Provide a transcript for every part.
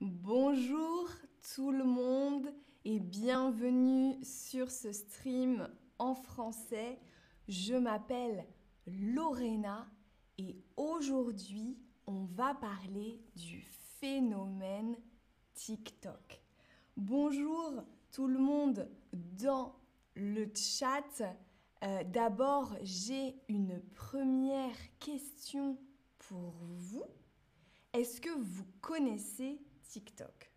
Bonjour tout le monde et bienvenue sur ce stream en français. Je m'appelle Lorena et aujourd'hui on va parler du phénomène TikTok. Bonjour tout le monde dans le chat. Euh, d'abord j'ai une première question pour vous. Est-ce que vous connaissez TikTok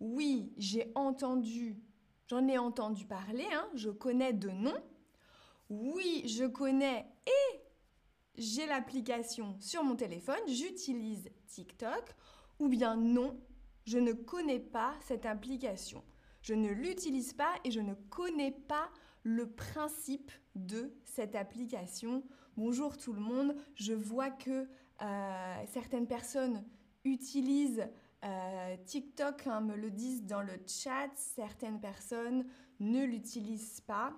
Oui, j'ai entendu, j'en ai entendu parler, hein, je connais de nom. Oui, je connais et j'ai l'application sur mon téléphone, j'utilise TikTok. Ou bien non, je ne connais pas cette application. Je ne l'utilise pas et je ne connais pas le principe de cette application. Bonjour tout le monde, je vois que euh, certaines personnes utilisent euh, TikTok, hein, me le disent dans le chat, certaines personnes ne l'utilisent pas.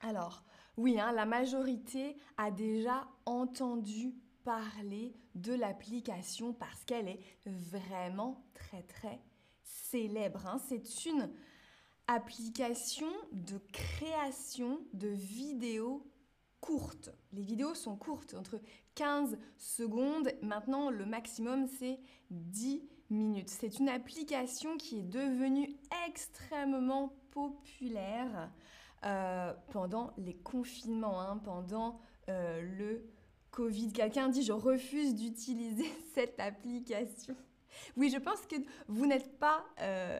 Alors, oui, hein, la majorité a déjà entendu parler de l'application parce qu'elle est vraiment très très célèbre. Hein. C'est une application de création de vidéos courtes. Les vidéos sont courtes, entre 15 secondes. Maintenant, le maximum, c'est 10 C'est une application qui est devenue extrêmement populaire euh, pendant les confinements, hein, pendant euh, le Covid. Quelqu'un dit je refuse d'utiliser cette application. Oui, je pense que vous n'êtes pas euh,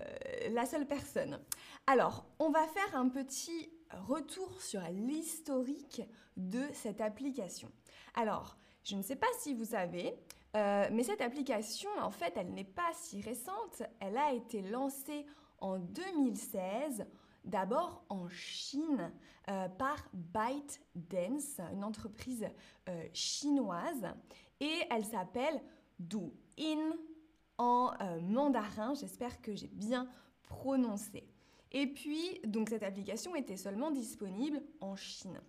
la seule personne. Alors, on va faire un petit retour sur l'historique de cette application. Alors, je ne sais pas si vous savez, euh, mais cette application, en fait, elle n'est pas si récente. Elle a été lancée en 2016, d'abord en Chine, euh, par ByteDance, une entreprise euh, chinoise, et elle s'appelle Douyin en mandarin. J'espère que j'ai bien prononcé. Et puis, donc cette application était seulement disponible en Chine.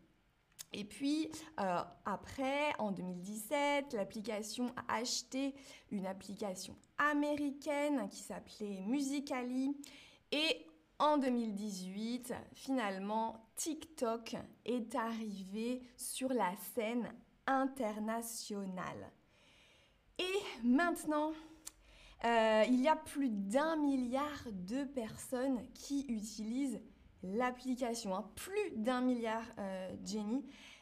Et puis euh, après, en 2017, l'application a acheté une application américaine qui s'appelait Musically. Et en 2018, finalement, TikTok est arrivé sur la scène internationale. Et maintenant, euh, il y a plus d'un milliard de personnes qui utilisent l'application. Hein. Plus d'un milliard, euh.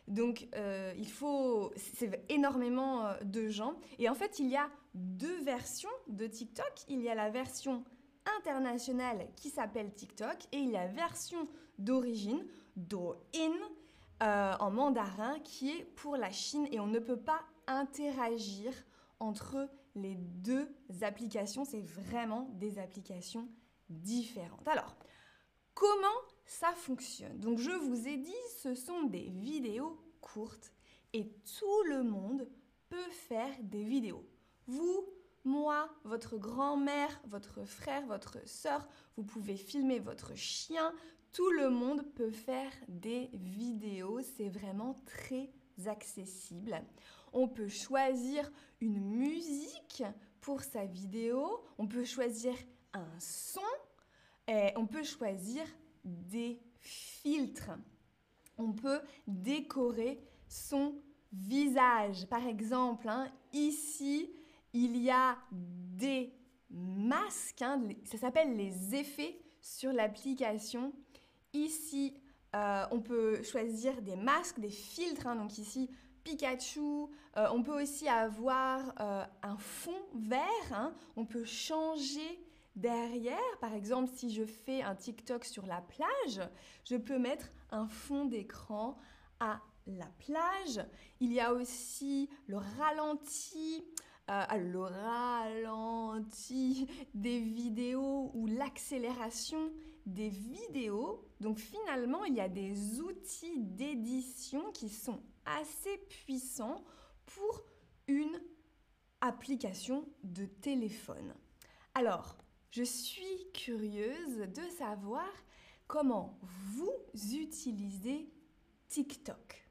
Donc, euh, il faut. C'est énormément de gens. Et en fait, il y a deux versions de TikTok. Il y a la version internationale qui s'appelle TikTok et il y a la version d'origine, Douyin, en mandarin, qui est pour la Chine. Et on ne peut pas interagir entre les deux applications. C'est vraiment des applications différentes. Alors, comment ça fonctionne Donc, je vous ai dit, ce sont des vidéos courtes et tout le monde peut faire des vidéos. Vous, moi, votre grand-mère, votre frère, votre sœur, vous pouvez filmer votre chien. Tout le monde peut faire des vidéos. C'est vraiment très accessible. On peut choisir une musique pour sa vidéo. On peut choisir un son. Et on peut choisir des filtres. On peut décorer son visage. Par exemple, hein, ici, il y a des masques. Hein, ça s'appelle les effets sur l'application. Ici, euh, on peut choisir des masques, des filtres. Hein, donc ici, Pikachu. Euh, on peut aussi avoir euh, un fond vert. On peut changer derrière. Par exemple, si je fais un TikTok sur la plage, je peux mettre un fond d'écran à la plage. Il y a aussi le ralenti. Euh, le ralenti des vidéos ou l'accélération des vidéos. Donc finalement, il y a des outils d'édition qui sont assez puissants pour une application de téléphone. Alors, je suis curieuse de savoir comment vous utilisez TikTok.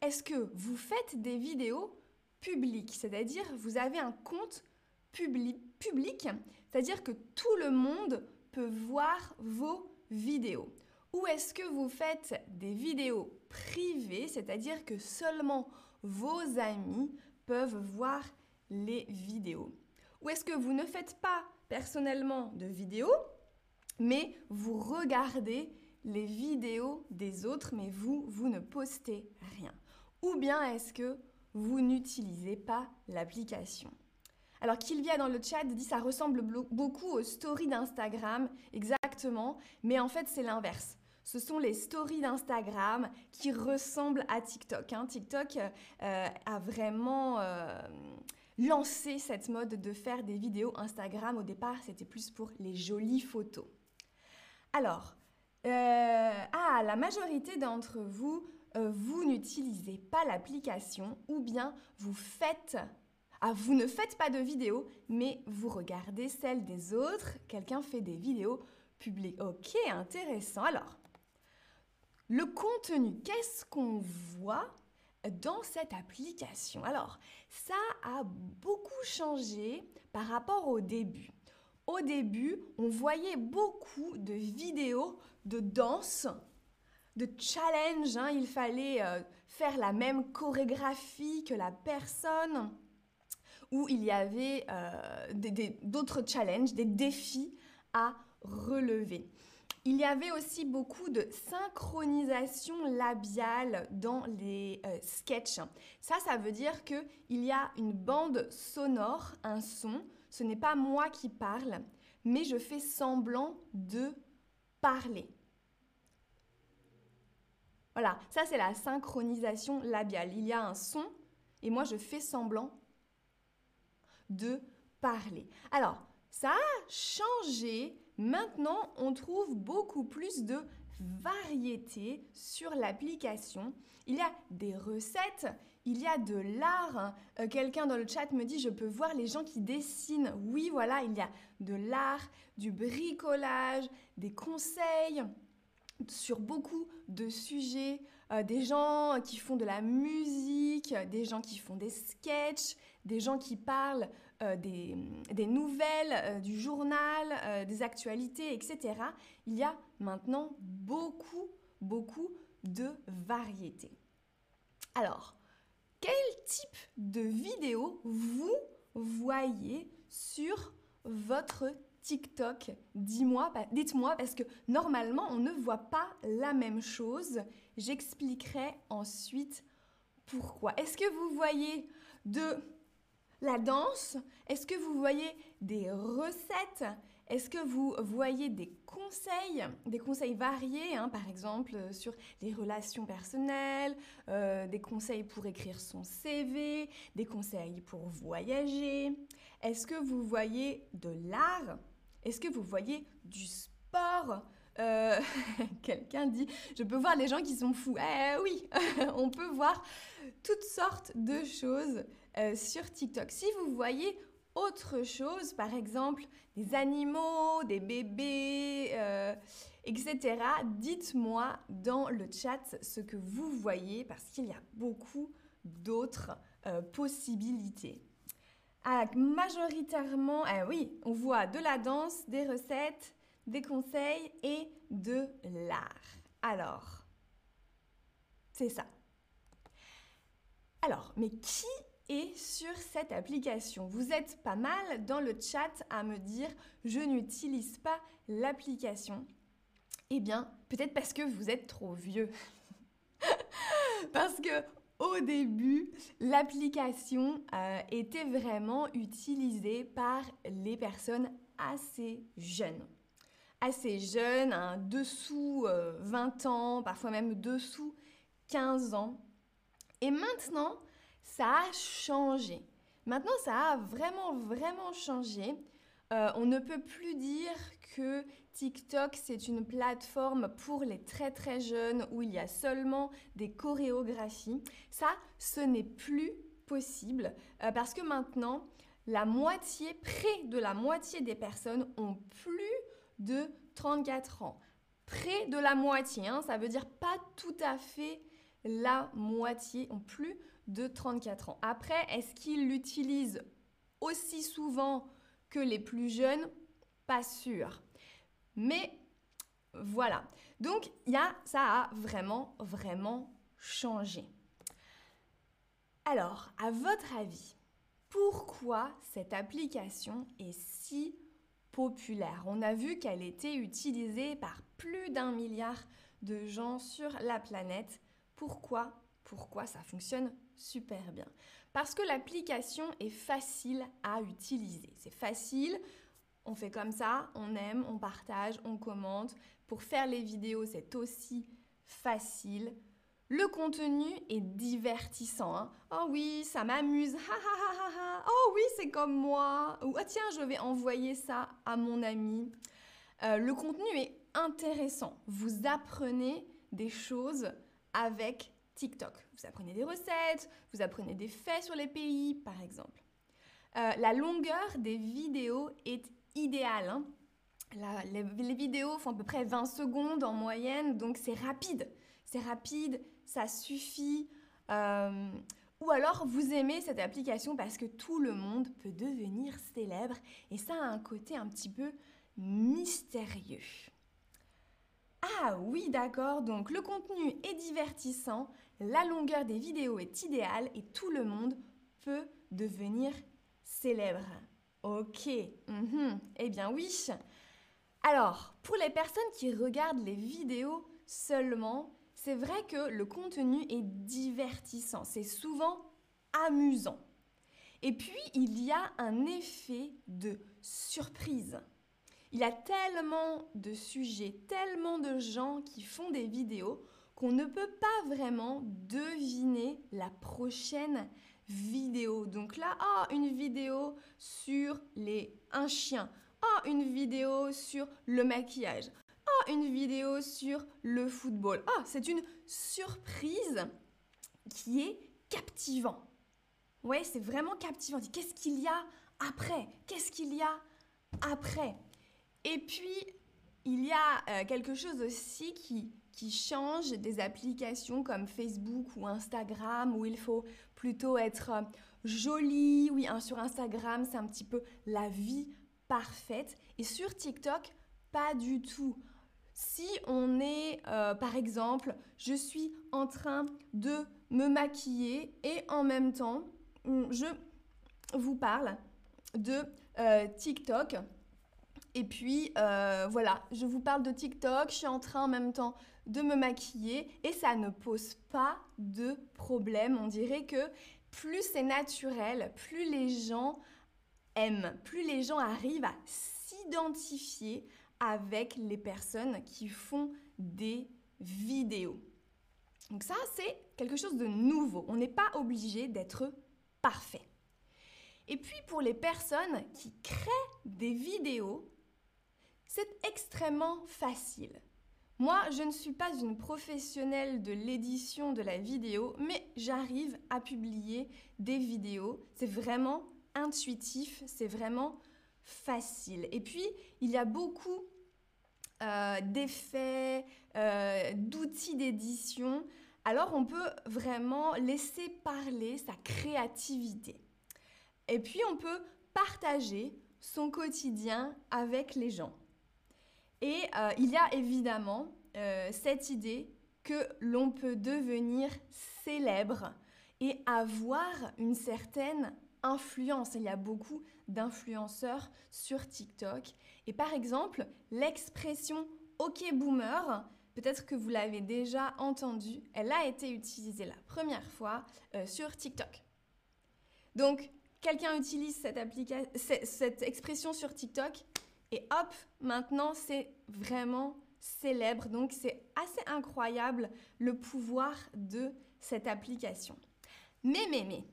Est-ce que vous faites des vidéos publiques, c'est-à-dire vous avez un compte public, c'est-à-dire que tout le monde peut voir vos vidéos. Ou est-ce que vous faites des vidéos privées, c'est-à-dire que seulement vos amis peuvent voir les vidéos? Ou est-ce que vous ne faites pas personnellement de vidéos, mais vous regardez les vidéos des autres, mais vous, vous ne postez rien Ou bien est-ce que vous n'utilisez pas l'application? Alors Kilvia dans le chat dit ça ressemble beaucoup aux stories d'Instagram, exactement, mais en fait c'est l'inverse. Ce sont les stories d'Instagram qui ressemblent à TikTok. Hein. TikTok euh, a vraiment euh, lancé cette mode de faire des vidéos Instagram. Au départ, c'était plus pour les jolies photos. Alors, euh, ah, la majorité d'entre vous, vous n'utilisez pas l'application ou bien vous faites ah, vous ne faites pas de vidéos, mais vous regardez celles des autres. Quelqu'un fait des vidéos publiques. Ok, intéressant. Alors, le contenu, qu'est-ce qu'on voit? Dans cette application Alors, ça a beaucoup changé par rapport au début. Au début, on voyait beaucoup de vidéos de danse, de challenge. Hein. Il fallait euh, faire la même chorégraphie que la personne où il y avait euh, d'autres challenges, des défis à relever. Il y avait aussi beaucoup de synchronisation labiale dans les euh, sketchs. Ça, ça veut dire qu'il y a une bande sonore, un son. Ce n'est pas moi qui parle, mais je fais semblant de parler. Voilà, ça c'est la synchronisation labiale. Il y a un son et moi je fais semblant de parler. Alors, ça a changé. Maintenant, on trouve beaucoup plus de variété sur l'application. Il y a des recettes, il y a de l'art. Euh, quelqu'un dans le chat me dit, je peux voir les gens qui dessinent. Oui, voilà, il y a de l'art, du bricolage, des conseils sur beaucoup de sujets, euh, des gens qui font de la musique, des gens qui font des sketchs, des gens qui parlent euh, des, nouvelles, euh, du journal, des actualités, etc. Il y a maintenant beaucoup, beaucoup de variétés. Alors, quel type de vidéo vous voyez sur votre TikTok? Dis-moi, dites-moi, parce que normalement, on ne voit pas la même chose. J'expliquerai ensuite pourquoi. Est-ce que vous voyez de la danse Est-ce que vous voyez des recettes? Est-ce que vous voyez des conseils, des conseils variés, hein, par exemple euh, sur les relations personnelles, euh, des conseils pour écrire son CV, des conseils pour voyager? Est-ce que vous voyez de l'art? Est-ce que vous voyez du sport? Euh, Quelqu'un dit, je peux voir les gens qui sont fous. Eh oui, on peut voir toutes sortes de choses euh, sur TikTok. Si vous voyez autre chose, par exemple des animaux, des bébés, euh, etc., dites-moi dans le chat ce que vous voyez parce qu'il y a beaucoup d'autres possibilités. Ah, majoritairement, ah oui, on voit de la danse, des recettes, des conseils et de l'art. Alors, c'est ça. Alors, mais qui est sur cette application Vous êtes pas mal dans le chat à me dire je n'utilise pas l'application. Eh bien, peut-être parce que vous êtes trop vieux. parce que au début, l'application euh, était vraiment utilisée par les personnes assez jeunes. Assez jeunes, hein, dessous 20 euh, ans, parfois même dessous 15 ans. Et maintenant, ça a changé. Maintenant, ça a vraiment, vraiment changé. Euh, on ne peut plus dire que TikTok, c'est une plateforme pour les très très jeunes où il y a seulement des chorégraphies. Ça, ce n'est plus possible euh, parce que maintenant, la moitié, près de la moitié des personnes ont plus de 34 ans. Près de la moitié, hein, ça veut dire pas tout à fait la moitié ont plus de 34 ans. Après, est-ce qu'ils l'utilisent aussi souvent que les plus jeunes, pas sûr. Mais voilà. Donc, y a, ça a vraiment, vraiment changé. Alors, à votre avis, pourquoi cette application est si populaire? On a vu qu'elle était utilisée par plus d'un milliard de gens sur la planète. Pourquoi? Pourquoi ça fonctionne super bien Parce que l'application est facile à utiliser. C'est facile, on fait comme ça, on aime, on partage, on commente. Pour faire les vidéos, c'est aussi facile. Le contenu est divertissant. Hein. Oh oui, ça m'amuse. oh oui, c'est comme moi. Ou oh, tiens, je vais envoyer ça à mon ami. Euh, le contenu est intéressant. Vous apprenez des choses avec TikTok. Vous apprenez des recettes, vous apprenez des faits sur les pays, par exemple. Euh, la longueur des vidéos est idéale. Hein. les, vidéos font à peu près 20 secondes en moyenne, donc c'est rapide. C'est rapide, ça suffit. Euh, ou alors vous aimez cette application parce que tout le monde peut devenir célèbre et ça a un côté un petit peu mystérieux. Ah oui, d'accord, donc le contenu est divertissant, la longueur des vidéos est idéale et tout le monde peut devenir célèbre. Ok, mhm. eh bien oui. Alors, pour les personnes qui regardent les vidéos seulement, c'est vrai que le contenu est divertissant, c'est souvent amusant. Et puis, il y a un effet de surprise. Il y a tellement de sujets, tellement de gens qui font des vidéos qu'on ne peut pas vraiment deviner la prochaine vidéo. Donc là, ah, une vidéo sur les un chien. Ah, une vidéo sur le maquillage. Ah, une vidéo sur le football. Ah, c'est une surprise qui est captivant. Ouais, c'est vraiment captivant. Qu'est-ce qu'il y a après? Qu'est-ce qu'il y a après? Et puis, il y a euh, quelque chose aussi qui, qui change des applications comme Facebook ou Instagram où il faut plutôt être euh, joli. Oui, hein, sur Instagram, c'est un petit peu la vie parfaite. Et sur TikTok, pas du tout. Si on est, euh, par exemple, je suis en train de me maquiller et en même temps, je vous parle de TikTok, et puis euh, voilà, je vous parle de TikTok, je suis en train en même temps de me maquiller et ça ne pose pas de problème. On dirait que plus c'est naturel, plus les gens aiment, plus les gens arrivent à s'identifier avec les personnes qui font des vidéos. Donc ça, c'est quelque chose de nouveau. On n'est pas obligé d'être parfait. Et puis pour les personnes qui créent des vidéos, c'est extrêmement facile. Moi, je ne suis pas une professionnelle de l'édition de la vidéo, mais j'arrive à publier des vidéos. C'est vraiment intuitif, c'est vraiment facile. Et puis, il y a beaucoup euh, d'effets, euh, d'outils d'édition. Alors, on peut vraiment laisser parler sa créativité. Et puis, on peut partager son quotidien avec les gens. Et euh, il y a évidemment euh, cette idée que l'on peut devenir célèbre et avoir une certaine influence. Il y a beaucoup d'influenceurs sur TikTok. Et par exemple, l'expression OK boomer, peut-être que vous l'avez déjà entendue, elle a été utilisée la première fois euh, sur TikTok. Donc, quelqu'un utilise cette, cette expression sur TikTok, et hop, maintenant c'est vraiment célèbre. Donc c'est assez incroyable le pouvoir de cette application. Mais, mais, mais,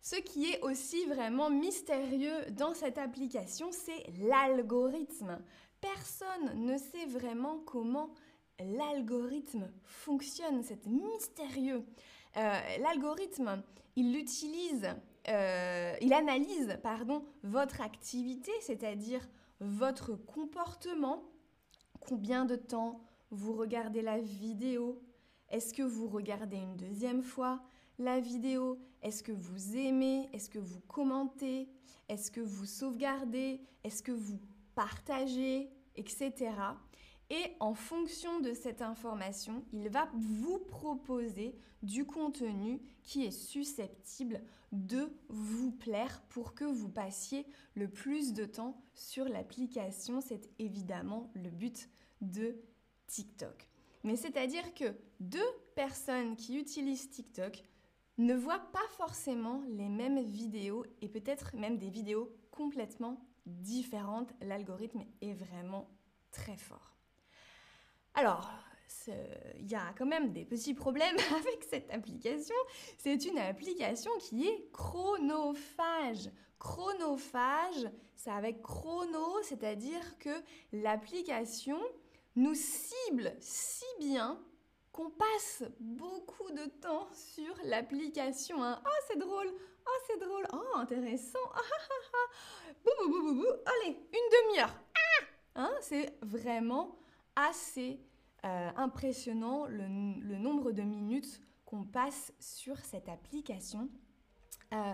ce qui est aussi vraiment mystérieux dans cette application, c'est l'algorithme. Personne ne sait vraiment comment l'algorithme fonctionne, c'est mystérieux. Euh, l'algorithme, il utilise, euh, il analyse, pardon, votre activité, c'est-à-dire votre comportement, combien de temps vous regardez la vidéo, est-ce que vous regardez une deuxième fois, la vidéo? Est-ce que vous aimez? Est-ce que vous commentez? Est-ce que vous sauvegardez? Est-ce que vous partagez? Etc. Et en fonction de cette information, il va vous proposer du contenu qui est susceptible de vous plaire pour que vous passiez le plus de temps sur l'application. C'est évidemment le but de TikTok. Mais c'est-à-dire que deux personnes qui utilisent TikTok ne voient pas forcément les mêmes vidéos et peut-être même des vidéos complètement différentes. L'algorithme est vraiment très fort. Alors, il y a quand même des petits problèmes avec cette application. C'est une application qui est chronophage. Chronophage, c'est avec chrono, c'est-à-dire que l'application nous cible si bien qu'on passe beaucoup de temps sur l'application. Hein. Oh, c'est drôle. Oh, c'est drôle. Oh, intéressant. Ah, ah, ah, bou, bou, bou, Allez, une demi-heure. Hein, c'est vraiment assez euh, impressionnant le, nombre de minutes qu'on passe sur cette application. Euh,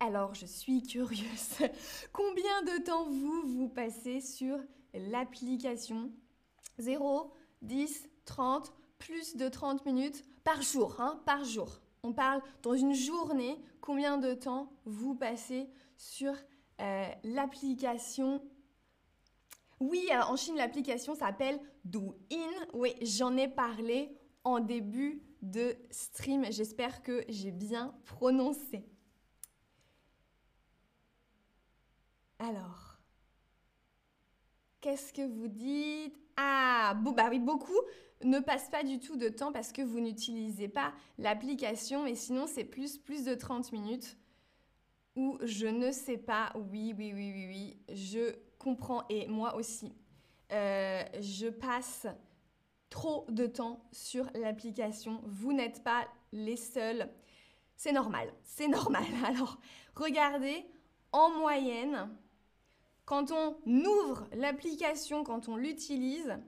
alors, je suis curieuse. Combien de temps vous, vous passez sur l'application? 0, 10, 30, plus de 30 minutes par jour, hein, par jour. On parle dans une journée, combien de temps vous passez sur euh, l'application? Oui, en Chine, l'application s'appelle Douyin. Oui, j'en ai parlé en début de stream. J'espère que j'ai bien prononcé. Alors, qu'est-ce que vous dites? Ah, bah oui, beaucoup ne passent pas du tout de temps parce que vous n'utilisez pas l'application, mais sinon c'est plus, plus de 30 minutes. Ou je ne sais pas, oui, oui, oui, oui, oui, je comprends et moi aussi, euh, je passe trop de temps sur l'application. Vous n'êtes pas les seuls. C'est normal, c'est normal. Alors, regardez, en moyenne, quand on ouvre l'application, quand on l'utilise,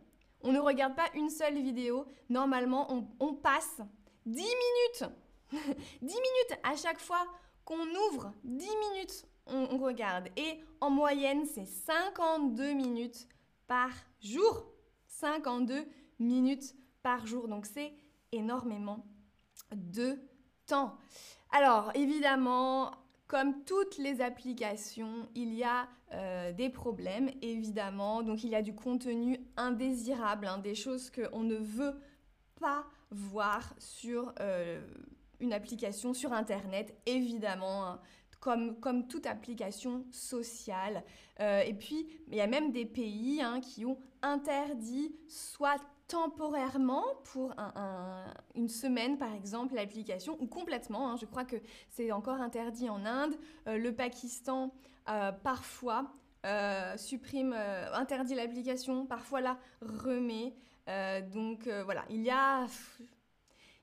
on ne regarde pas une seule vidéo. Normalement, on, passe 10 minutes. 10 minutes à chaque fois qu'on ouvre, 10 minutes on, regarde. Et en moyenne, c'est 52 minutes par jour. 52 minutes par jour. Donc c'est énormément de temps. Alors évidemment, comme toutes les applications, il y a euh, des problèmes, évidemment. Donc il y a du contenu indésirable, hein, des choses qu'on ne veut pas voir sur euh, une application, sur Internet, évidemment. Hein comme, toute application sociale. Euh, et puis, il y a même des pays hein, qui ont interdit, soit temporairement pour une semaine par exemple l'application ou complètement. Hein. je crois que c'est encore interdit en Inde. Euh, le Pakistan euh, parfois supprime, interdit l'application, parfois la remet. donc voilà, il y a,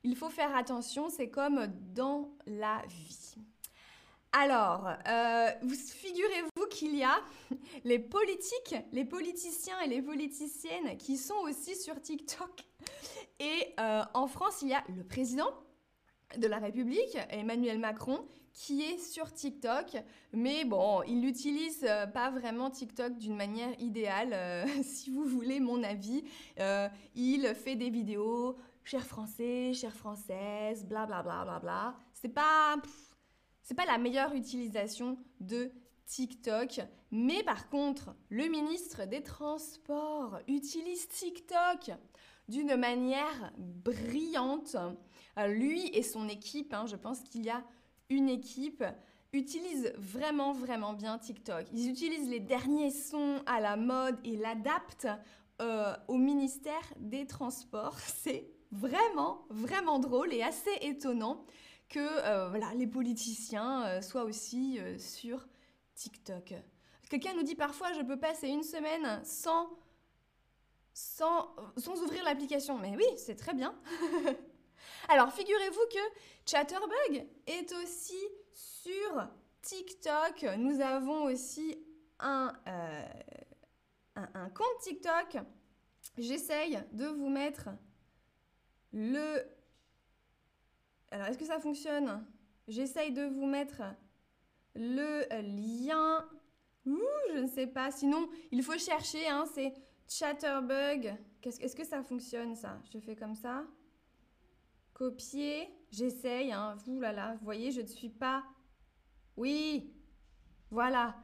il faut faire attention. C'est comme dans la vie. Alors, euh, figurez-vous qu'il y a les politiques, les politiciens et les politiciennes qui sont aussi sur TikTok. Et euh, en France, il y a le président de la République, Emmanuel Macron, qui est sur TikTok, mais bon, il n'utilise euh, pas vraiment TikTok d'une manière idéale, si vous voulez mon avis. il fait des vidéos, chers Français, chères Françaises, bla bla bla bla bla. C'est pas c'est pas la meilleure utilisation de TikTok. Mais par contre, le ministre des Transports utilise TikTok d'une manière brillante. Euh, lui et son équipe, hein, je pense qu'il y a une équipe, utilisent vraiment, vraiment bien TikTok. Ils utilisent les derniers sons à la mode et l'adaptent euh, au ministère des Transports. C'est vraiment, vraiment drôle et assez étonnant que euh, voilà, les politiciens euh, soient aussi euh, sur TikTok. Quelqu'un nous dit parfois je peux passer une semaine sans, sans, sans ouvrir l'application. Mais oui, c'est très bien. Alors figurez-vous que Chatterbug est aussi sur TikTok. Nous avons aussi un, un, un compte TikTok. J'essaye de vous mettre le Alors, est-ce que ça fonctionne? J'essaye de vous mettre le lien. Ouh, je ne sais pas. Sinon, il faut chercher. Hein, c'est Chatterbug. Est-ce que ça fonctionne, ça? Je fais comme ça. Copier. J'essaye. Hein. Ouh là là, vous voyez, je ne suis pas... Oui, voilà.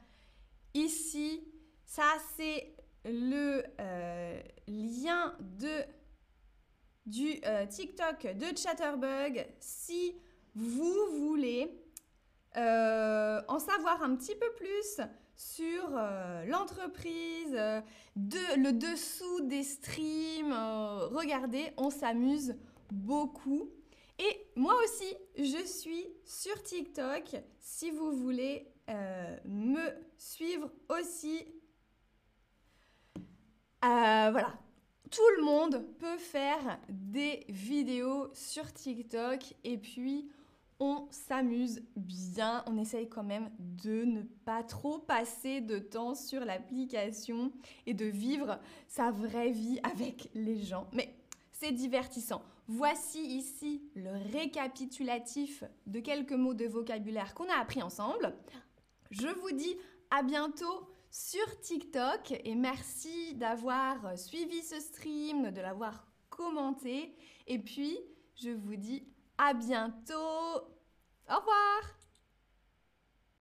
Ici, ça, c'est le euh, lien de, du euh, TikTok de Chatterbug. Si vous voulez euh, en savoir un petit peu plus sur l'entreprise, de, le dessous des streams, regardez, on s'amuse beaucoup. Et moi aussi, je suis sur TikTok. Si vous voulez me suivre aussi, euh, voilà. Tout le monde peut faire des vidéos sur TikTok et puis on s'amuse bien. On essaye quand même de ne pas trop passer de temps sur l'application et de vivre sa vraie vie avec les gens. Mais c'est divertissant. Voici ici le récapitulatif de quelques mots de vocabulaire qu'on a appris ensemble. Je vous dis à bientôt sur TikTok et merci d'avoir suivi ce stream, de l'avoir commenté. Et puis, je vous dis à bientôt. Au revoir